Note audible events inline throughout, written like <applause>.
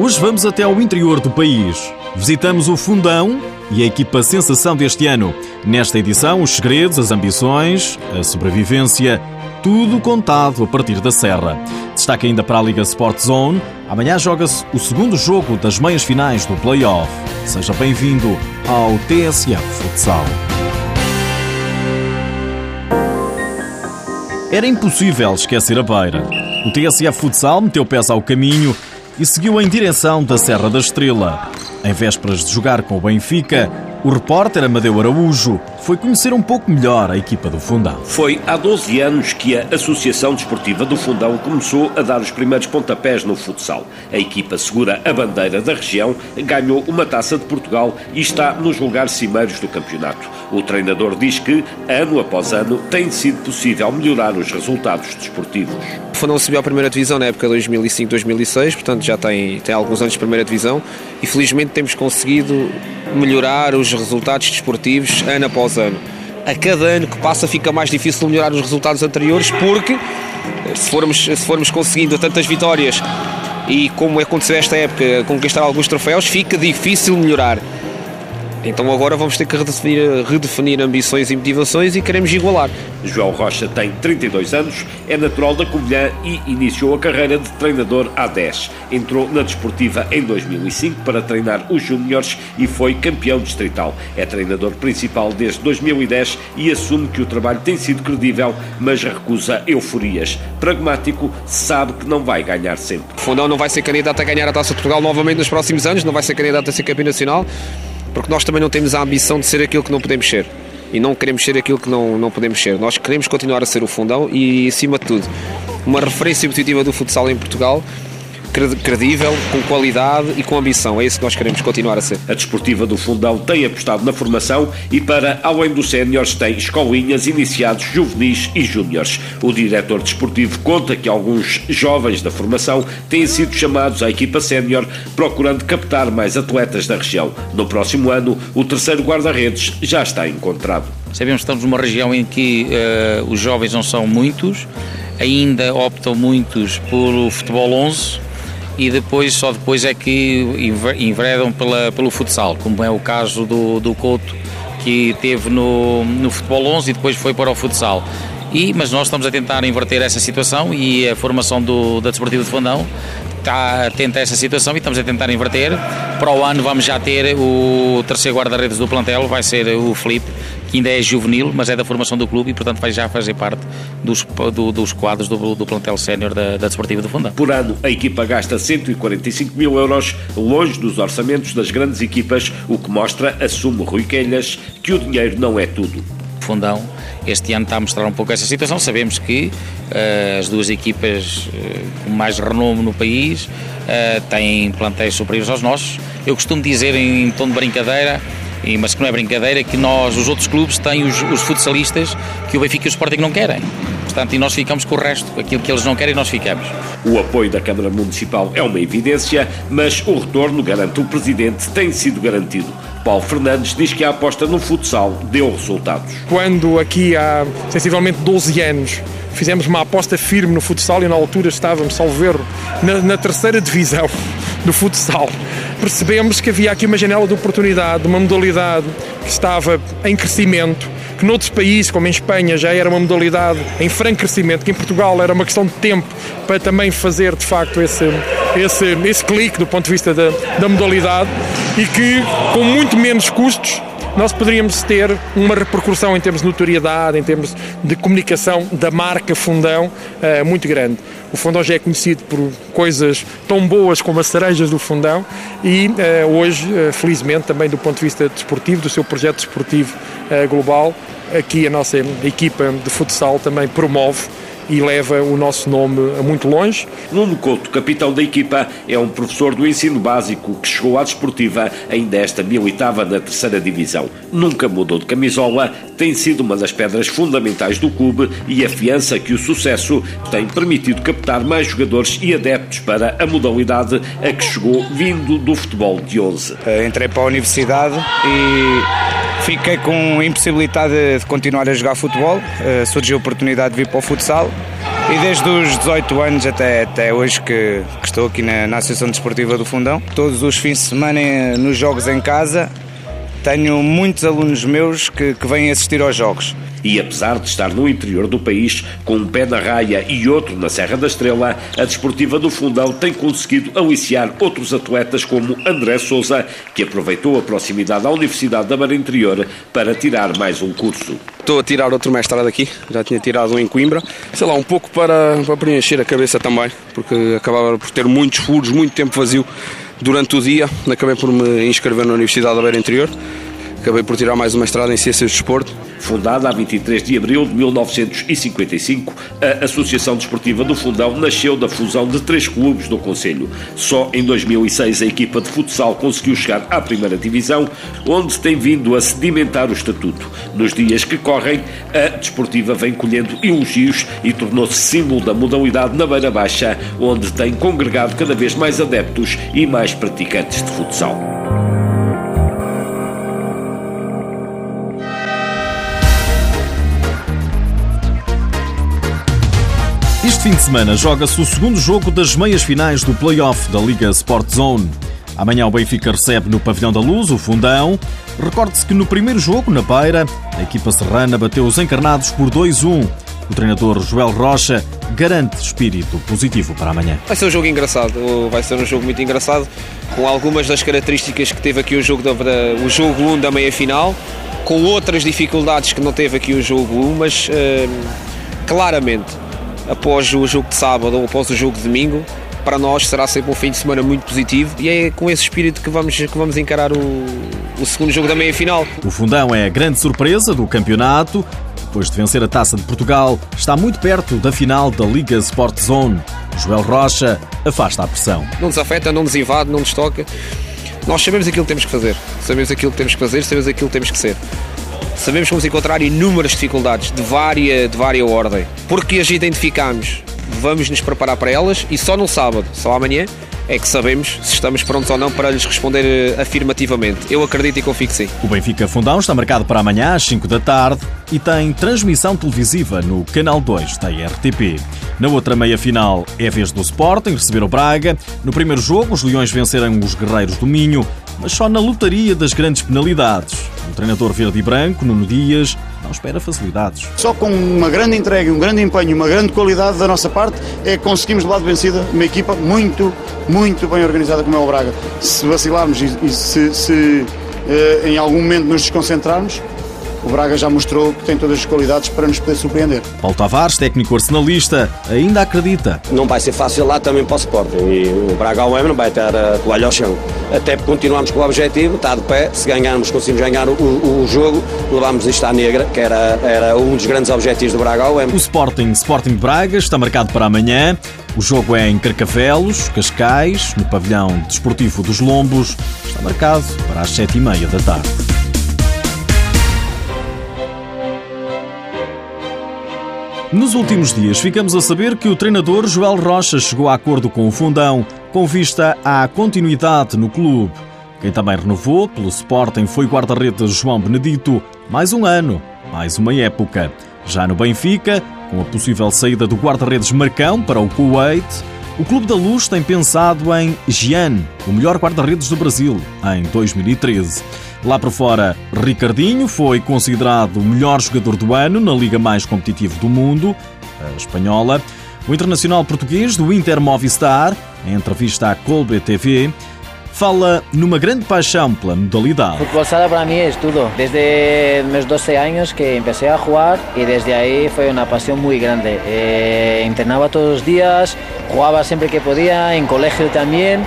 Hoje vamos até ao interior do país. Visitamos o Fundão e a equipa sensação deste ano. Nesta edição, os segredos, as ambições, a sobrevivência, tudo contado a partir da Serra. Destaque ainda para a Liga Sport Zone. Amanhã joga-se o segundo jogo das meias finais do Play-Off. Seja bem-vindo ao TSF Futsal. Era impossível esquecer a beira. O TSF Futsal meteu pés ao caminho e seguiu em direção da Serra da Estrela. Em vésperas de jogar com o Benfica, o repórter Amadeu Araújo foi conhecer um pouco melhor a equipa do Fundão. Foi há 12 anos que a Associação Desportiva do Fundão começou a dar os primeiros pontapés no futsal. A equipa segura a bandeira da região, ganhou uma taça de Portugal e está nos lugares cimeiros do campeonato. O treinador diz que, ano após ano, tem sido possível melhorar os resultados desportivos. O Fundão subiu à primeira divisão na época 2005-2006, portanto já tem, tem alguns anos de primeira divisão e felizmente temos conseguido melhorar os resultados desportivos ano após ano. A cada ano que passa fica mais difícil melhorar os resultados anteriores porque se formos, se formos conseguindo tantas vitórias e como aconteceu esta época, conquistar alguns troféus, fica difícil melhorar. Então agora vamos ter que redefinir, redefinir ambições e motivações e queremos igualar. João Rocha tem 32 anos, é natural da Covilhã e iniciou a carreira de treinador há 10. Entrou na desportiva em 2005 para treinar os júniores e foi campeão distrital. É treinador principal desde 2010 e assume que o trabalho tem sido credível, mas recusa euforias. Pragmático, sabe que não vai ganhar sempre. O Fundão não vai ser candidato a ganhar a Taça de Portugal novamente nos próximos anos, não vai ser candidato a ser campeão nacional porque nós também não temos a ambição de ser aquilo que não podemos ser. E não queremos ser aquilo que não, não podemos ser. Nós queremos continuar a ser o fundão e, acima de tudo, uma referência positiva do futsal em Portugal credível, com qualidade e com ambição. É isso que nós queremos continuar a ser. A Desportiva do Fundão tem apostado na formação e para, além dos séniores, tem escolinhas, iniciados, juvenis e júniores. O diretor desportivo conta que alguns jovens da formação têm sido chamados à equipa sénior, procurando captar mais atletas da região. No próximo ano, o terceiro guarda-redes já está encontrado. Sabemos que estamos numa região em que uh, os jovens não são muitos, ainda optam muitos pelo futebol 11, e depois só depois é que enveredam pela, pelo futsal, como é o caso do, do Couto, que teve no, no futebol 11 e depois foi para o futsal. E, mas nós estamos a tentar inverter essa situação e a formação do, da Desportiva de Fundão está atenta a essa situação e estamos a tentar inverter. Para o ano vamos já ter o terceiro guarda-redes do plantel, vai ser o Felipe, que ainda é juvenil, mas é da formação do clube e, portanto, vai já fazer parte dos, do, dos quadros do, do plantel sénior da, da Desportiva do Fundão. Por ano, a equipa gasta 145 mil euros, longe dos orçamentos das grandes equipas, o que mostra, assume Rui Quelhas, que o dinheiro não é tudo. Fundão este ano está a mostrar um pouco essa situação. Sabemos que uh, as duas equipas uh, com mais renome no país uh, têm plantéis superiores aos nossos. Eu costumo dizer em, tom de brincadeira mas que não é brincadeira, que nós, os outros clubes, têm os, os futsalistas que o Benfica e o Sporting não querem. Portanto, e nós ficamos com o resto, aquilo que eles não querem, nós ficamos. O apoio da Câmara Municipal é uma evidência, mas o retorno, garante o Presidente, tem sido garantido. Paulo Fernandes diz que a aposta no futsal deu resultados. Quando aqui há sensivelmente 12 anos fizemos uma aposta firme no futsal e na altura estávamos, salvo erro, na, na terceira divisão <laughs> do futsal. Percebemos que havia aqui uma janela de oportunidade, uma modalidade que estava em crescimento, que noutros países, como em Espanha, já era uma modalidade em franco crescimento, que em Portugal era uma questão de tempo para também fazer de facto esse, esse, esse clique do ponto de vista da, da modalidade e que com muito menos custos nós poderíamos ter uma repercussão em termos de notoriedade, em termos de comunicação da marca Fundão uh, muito grande. O Fundão já é conhecido por coisas tão boas como as cerejas do Fundão e uh, hoje, uh, felizmente, também do ponto de vista desportivo, do seu projeto desportivo global, aqui a nossa equipa de futsal também promove e leva o nosso nome a muito longe. Nuno Couto, capitão da equipa, é um professor do ensino básico que chegou à desportiva ainda esta militava na terceira divisão. Nunca mudou de camisola, tem sido uma das pedras fundamentais do clube e afiança que o sucesso tem permitido captar mais jogadores e adeptos para a modalidade a que chegou vindo do futebol de 11. Eh, entrei para a universidade e fiquei com impossibilidade de continuar a jogar futebol. Eh, surgiu a oportunidade de vir para o futsal E desde os 18 anos até, até hoje que, que estou aqui na, na Associação Desportiva do Fundão, todos os fins de semana nos jogos em casa, tenho muitos alunos meus que, que vêm assistir aos jogos. E apesar de estar no interior do país, com um pé na raia e outro na Serra da Estrela, a Desportiva do Fundão tem conseguido aliciar outros atletas como André Souza, que aproveitou a proximidade à Universidade da Mar Interior para tirar mais um curso. Estou a tirar outro mestrado aqui, já tinha tirado um em Coimbra, sei lá, um pouco para, para preencher a cabeça também, porque acabava por ter muitos furos, muito tempo vazio durante o dia, acabei por me inscrever na Universidade da Beira Interior acabei por tirar mais uma estrada em Ciências de Desporto. Fundada a 23 de abril de 1955, a Associação Desportiva do Fundão nasceu da fusão de três clubes do Conselho. Só em 2006 a equipa de futsal conseguiu chegar à primeira divisão, onde tem vindo a sedimentar o estatuto. Nos dias que correm, a Desportiva vem colhendo elogios e tornou-se símbolo da modalidade na Beira Baixa, onde tem congregado cada vez mais adeptos e mais praticantes de futsal. Este fim de semana joga-se o segundo jogo das meias finais do play-off da Liga Sport Zone. Amanhã o Benfica recebe no Pavilhão da Luz o Fundão. Recorde-se que no primeiro jogo, na Beira, a equipa serrana bateu os encarnados por 2-1. O treinador Joel Rocha garante espírito positivo para amanhã. Vai ser um jogo engraçado, vai ser um jogo muito engraçado, com algumas das características que teve aqui o jogo, da, o jogo 1 da meia-final, com outras dificuldades que não teve aqui o jogo 1, mas uh, claramente após o jogo de sábado ou após o jogo de domingo, para nós será sempre um fim de semana muito positivo e é com esse espírito que vamos, que vamos encarar o, o segundo jogo da meia-final. O Fundão é a grande surpresa do campeonato. Depois de vencer a Taça de Portugal, está muito perto da final da Liga Sport Zone. Joel Rocha afasta a pressão. Não nos afeta, não nos invade, não nos toca. Nós sabemos aquilo que temos que fazer. Sabemos aquilo que temos que fazer, sabemos aquilo que temos que ser sabemos que vamos encontrar inúmeras dificuldades de vária, de várias ordem. Porque as identificamos, vamos nos preparar para elas e só no sábado, só amanhã, é que sabemos se estamos prontos ou não para lhes responder eh, afirmativamente. Eu acredito e confio que sim. O Benfica Fundão está marcado para amanhã às 5 da tarde e tem transmissão televisiva no Canal 2 da RTP. Na outra meia-final é a vez do Sporting receber o Braga. No primeiro jogo, os Leões venceram os Guerreiros do Minho, mas só na lotaria das grandes penalidades. O treinador verde e branco, Nuno Dias, não espera facilidades. Só com uma grande entrega, um grande empenho, uma grande qualidade da nossa parte, é que conseguimos de vencida uma equipa muito, muito bem organizada como é o Braga. Se vacilarmos e, e se, se eh, em algum momento nos desconcentrarmos, o Braga já mostrou que tem todas as qualidades para nos poder surpreender. Paulo Tavares, técnico arsenalista, ainda acredita. Não vai ser fácil lá também para o Sporting e o Braga ao não vai ter a toalha ao chão. Até porque continuamos com o objetivo, está de pé, se ganharmos, conseguimos ganhar o, o, o jogo, levamos isto à negra, que era, era um dos grandes objetivos do Braga ao O Sporting, Sporting Braga, está marcado para amanhã. O jogo é em Carcavelos, Cascais, no pavilhão desportivo dos Lombos. Está marcado para as sete e meia da tarde. Nos últimos dias, ficamos a saber que o treinador Joel Rocha chegou a acordo com o Fundão com vista à continuidade no clube. Quem também renovou pelo Sporting foi o guarda-redes João Benedito. Mais um ano, mais uma época. Já no Benfica, com a possível saída do guarda-redes Marcão para o Kuwait, o Clube da Luz tem pensado em Gian, o melhor guarda-redes do Brasil, em 2013. Lá por fora, Ricardinho foi considerado o melhor jogador do ano na liga mais competitiva do mundo, a espanhola. O internacional português do Inter Movistar, em entrevista à Colbe TV, fala numa grande paixão pela modalidade. Fútbol sala para mim é tudo. Desde meus 12 anos que comecei a jogar e desde aí foi uma paixão muito grande. Eh, entrenava todos os dias, jugaba sempre que podia, em colégio também.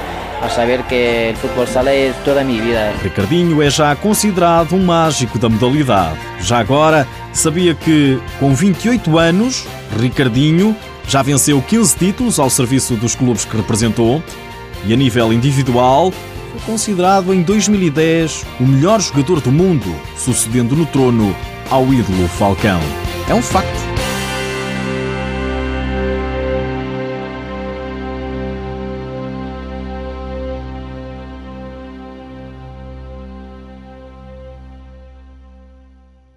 A saber que o futebol sala é toda a minha vida. Ricardinho é já considerado um mágico da modalidade. Já agora, sabia que com 28 anos, Ricardinho já venceu 15 títulos ao serviço dos clubes que representou e a nível individual foi considerado em 2010 o melhor jogador do mundo, sucedendo no trono ao ídolo Falcão. É um facto.